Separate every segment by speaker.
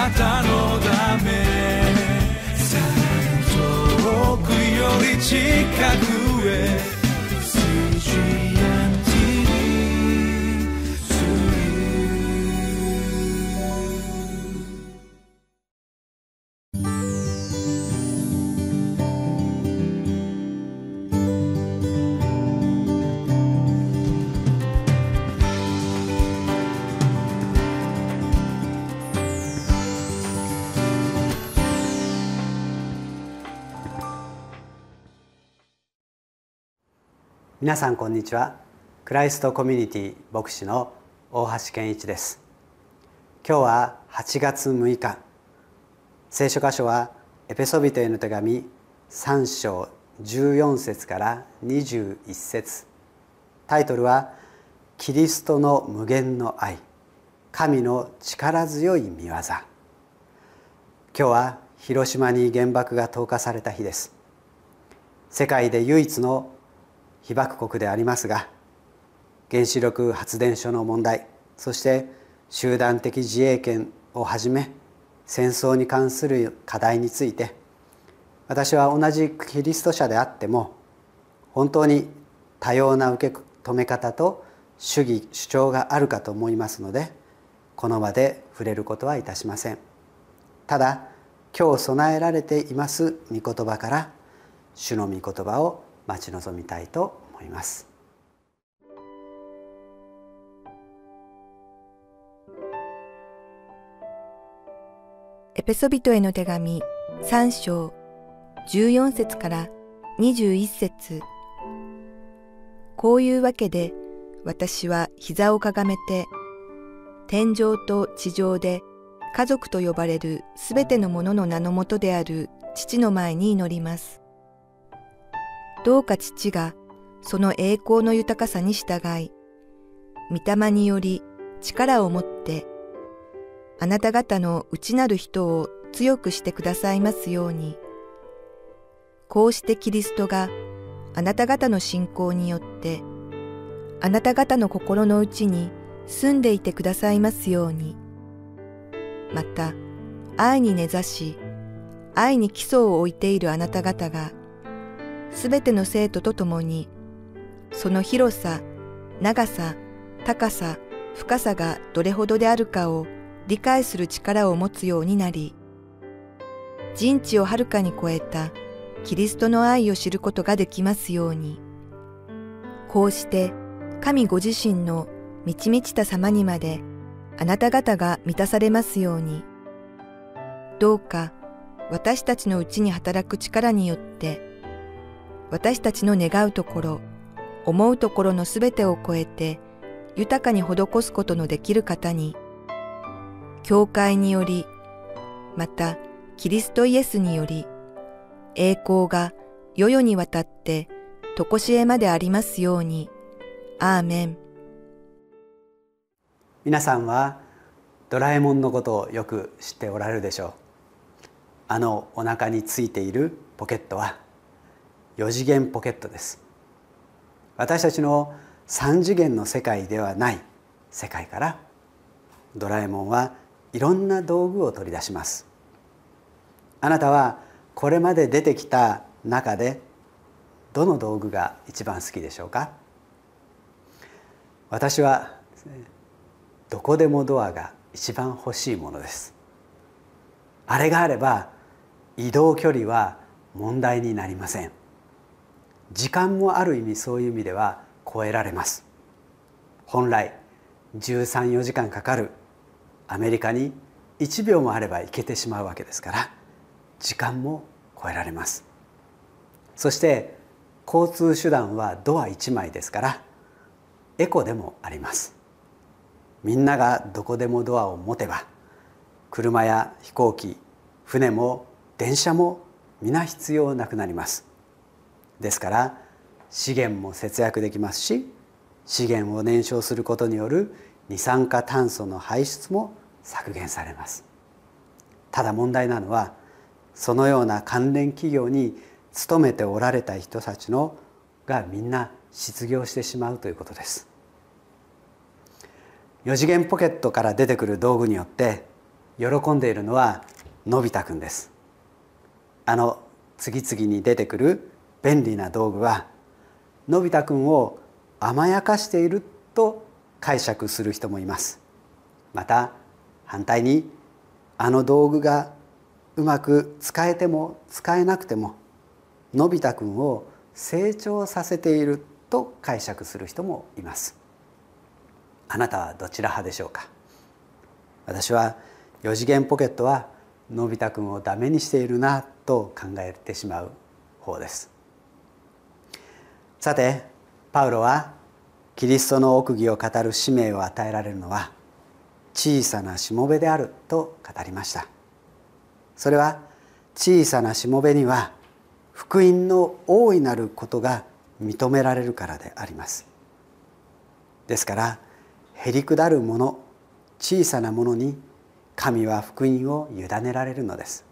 Speaker 1: なたのため。さらに遠くより近くへ。
Speaker 2: 皆さんこんにちは。クライストコミュニティ牧師の大橋健一です。今日は8月6日。聖書箇所はエペソビトへの手紙3章14節から21節。タイトルはキリストの無限の愛。神の力強い見業。今日は広島に原爆が投下された日です。世界で唯一の被爆国でありますが原子力発電所の問題そして集団的自衛権をはじめ戦争に関する課題について私は同じキリスト者であっても本当に多様な受け止め方と主義主張があるかと思いますのでこの場で触れることはいたしません。ただ今日備えられています御言葉から主の御言葉を待ち望みたいと思います
Speaker 3: エペソビトへの手紙3章14節から21節こういうわけで私は膝をかがめて天上と地上で家族と呼ばれるすべてのものの名のもとである父の前に祈ります。どうか父がその栄光の豊かさに従い、御霊により力を持って、あなた方の内なる人を強くしてくださいますように、こうしてキリストがあなた方の信仰によって、あなた方の心の内に住んでいてくださいますように、また、愛に根ざし、愛に基礎を置いているあなた方が、すべての生徒と共に、その広さ、長さ、高さ、深さがどれほどであるかを理解する力を持つようになり、人知をはるかに超えたキリストの愛を知ることができますように、こうして神ご自身の満ち満ちた様にまであなた方が満たされますように、どうか私たちのうちに働く力によって私たちの願うところ、思うところのすべてを超えて、豊かに施すことのできる方に、教会により、またキリストイエスにより、栄光が世々にわたって常しえまでありますように。アーメン。
Speaker 2: 皆さんはドラえもんのことをよく知っておられるでしょう。あのお腹についているポケットは4次元ポケットです。私たちの3次元の世界ではない世界からドラえもんはいろんな道具を取り出します。あなたはこれまで出てきた中でどの道具が一番好きでしょうか？私はどこでもドアが一番欲しいものです。あれがあれば移動距離は問題になりません。時間もある意味そういう意味では超えられます。本来134時間かかるアメリカに1秒もあれば行けてしまうわけですから時間も超えられます。そして交通手段はドア1枚ですからエコでもあります。みんながどこでもドアを持てば車や飛行機船も電車も皆必要なくなります。ですから資源も節約できますし資源を燃焼することによる二酸化炭素の排出も削減されます。ただ問題なのはそのような関連企業に勤めておられた人たちのがみんな失業してしまうということです。4次元ポケットから出てくる道具によって喜んでいるのはのび太くんです。あの次々に出てくる便利な道具はのび太くんを甘やかしていると解釈する人もいます。また反対にあの道具がうまく使えても使えなくてものび太くんを成長させていると解釈する人もいます。あなたはどちら派でしょうか？私は4次元ポケットはのび太くんをダメにしているなと考えてしまう方です。さてパウロはキリストの奥義を語る使命を与えられるのは小さなしもべであると語りました。それは小さなしもべには福音の大いなることが認められるからであります。ですからへりくだるもの小さなものに神は福音を委ねられるのです。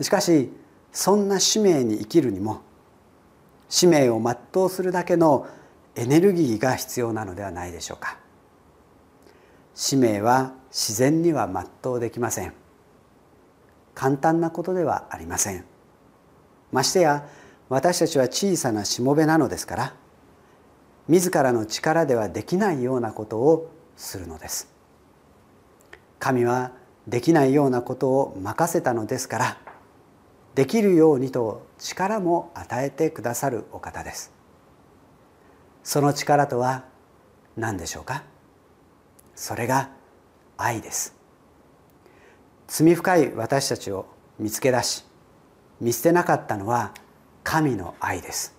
Speaker 2: しかしそんな使命に生きるにも使命を全うするだけのエネルギーが必要なのではないでしょうか。使命は自然には全うできません。簡単なことではありません。ましてや私たちは小さなしもべなのですから自らの力ではできないようなことをするのです。神はできないようなことを任せたのですからできるようにと力も与えてくださるお方です。その力とは何でしょうか？それが愛です。罪深い私たちを見つけ出し見捨てなかったのは神の愛です。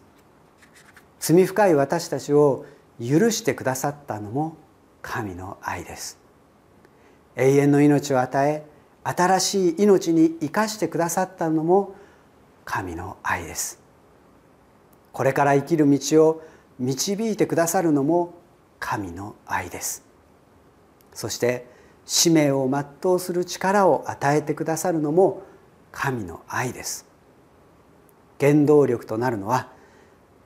Speaker 2: 罪深い私たちを許してくださったのも神の愛です。永遠の命を与え新しい命に生かしてくださったのも神の愛です。これから生きる道を導いてくださるのも神の愛です。そして使命を全うする力を与えてくださるのも神の愛です。原動力となるのは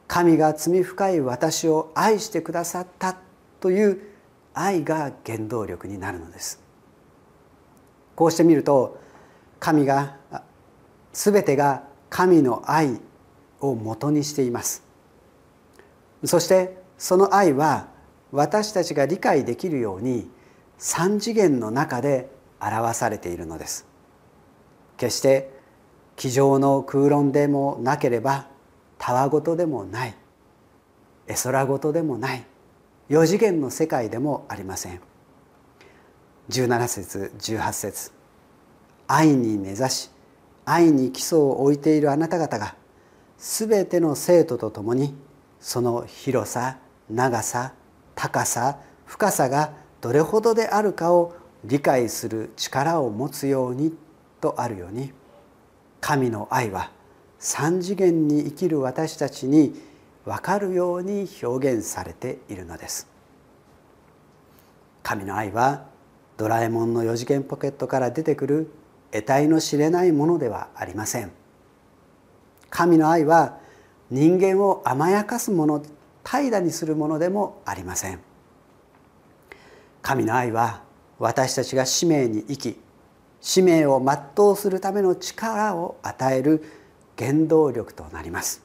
Speaker 2: 神が罪深い私を愛してくださったという愛が原動力になるのです。こうしてみると神が全てが神の愛をもとにしています。そしてその愛は私たちが理解できるように三次元の中で表されているのです。決して机上の空論でもなければたわごとでもない絵空ごとでもない四次元の世界でもありません。17節18節。愛に根ざし愛に基礎を置いているあなた方が全ての生徒と共にその広さ長さ高さ深さがどれほどであるかを理解する力を持つようにとあるように神の愛は三次元に生きる私たちに分かるように表現されているのです。神の愛はドラえもんの4次元ポケットから出てくる得体の知れないものではありません。神の愛は人間を甘やかすもの怠惰にするものでもありません。神の愛は私たちが使命に生き使命を全うするための力を与える原動力となります。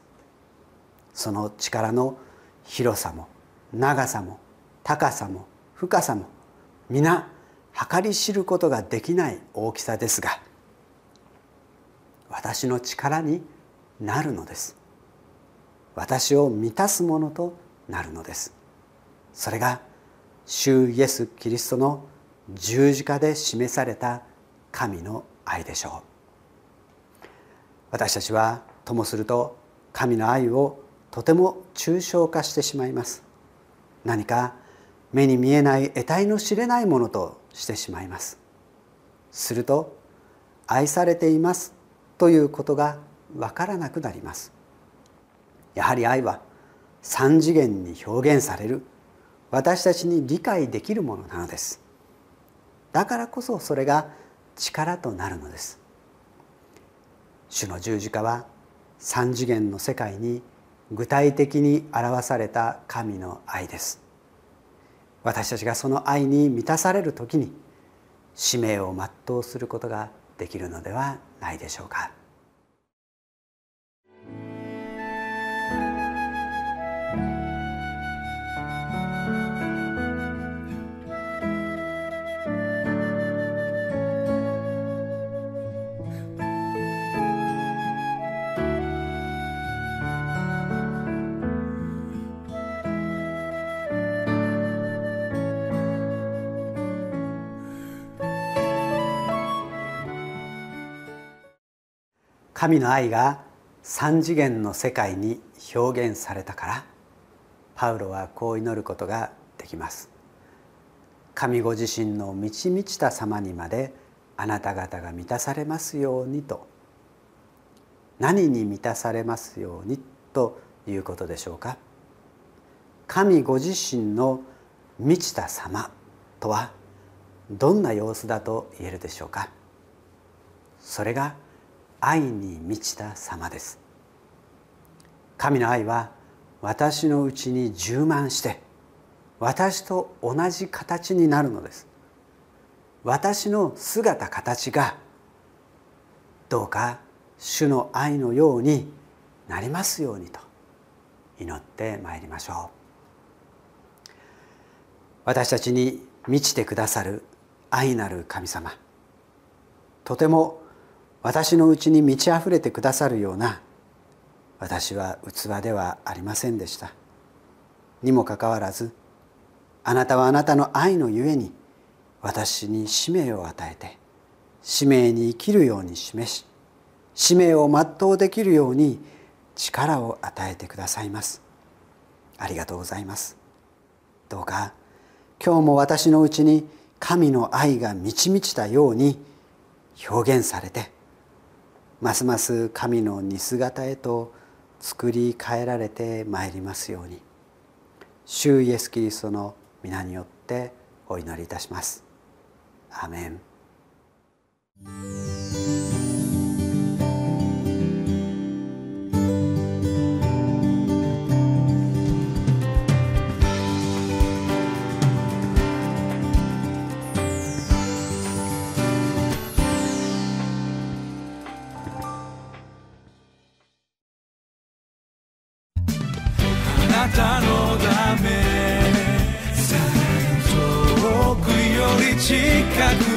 Speaker 2: その力の広さも長さも高さも深さも皆計り知ることができない大きさですが私の力になるのです。私を満たすものとなるのです。それが主イエス・キリストの十字架で示された神の愛でしょう。私たちはともすると神の愛をとても抽象化してしまいます。何か目に見えない得体の知れないものとしてしまいます。すると愛されていますということがわからなくなります。やはり愛は三次元に表現される私たちに理解できるものなのです。だからこそそれが力となるのです。主の十字架は三次元の世界に具体的に表された神の愛です。私たちがその愛に満たされる時に使命を全うすることができるのではないでしょうか。神の愛が三次元の世界に表現されたからパウロはこう祈ることができます。神ご自身の満ち満ちた様にまであなた方が満たされますようにと。何に満たされますようにということでしょうか。神ご自身の満ちた様とはどんな様子だと言えるでしょうか。それが愛に満ちた様です。神の愛は私のうちに充満して私と同じ形になるのです。私の姿形がどうか主の愛のようになりますようにと祈ってまいりましょう。私たちに満ちてくださる愛なる神様とても私のうちに満ち溢れてくださるような私は器ではありませんでした。にもかかわらずあなたはあなたの愛のゆえに私に使命を与えて使命に生きるように示し使命を全うできるように力を与えてくださいます。ありがとうございます。どうか今日も私のうちに神の愛が満ち満ちたように表現されてますます神の似姿へと作り変えられてまいりますように主イエス・キリストの皆によってお祈りいたします。アメン
Speaker 1: たのだめ。遠くより近く。